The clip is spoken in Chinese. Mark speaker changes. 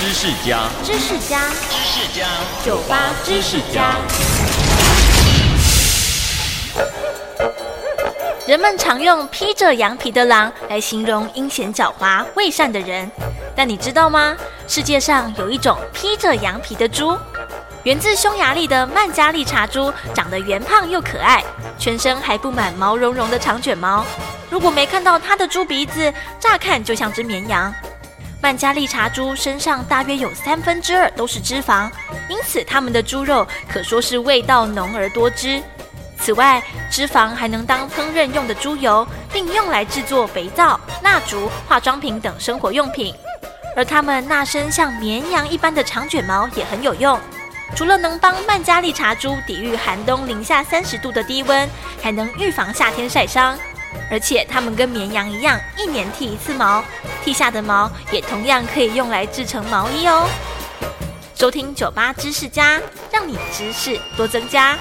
Speaker 1: 知识家，
Speaker 2: 知识家，
Speaker 1: 知识家，
Speaker 2: 酒吧知识家。人们常用披着羊皮的狼来形容阴险狡猾、伪善的人，但你知道吗？世界上有一种披着羊皮的猪，源自匈牙利的曼加利茶猪，长得圆胖又可爱，全身还布满毛茸茸的长卷毛。如果没看到它的猪鼻子，乍看就像只绵羊。曼加利茶猪身上大约有三分之二都是脂肪，因此它们的猪肉可说是味道浓而多汁。此外，脂肪还能当烹饪用的猪油，并用来制作肥皂、蜡烛、化妆品等生活用品。而它们那身像绵羊一般的长卷毛也很有用，除了能帮曼加利茶猪抵御寒冬零下三十度的低温，还能预防夏天晒伤。而且它们跟绵羊一样，一年剃一次毛，剃下的毛也同样可以用来制成毛衣哦。收听酒吧知识家，让你知识多增加。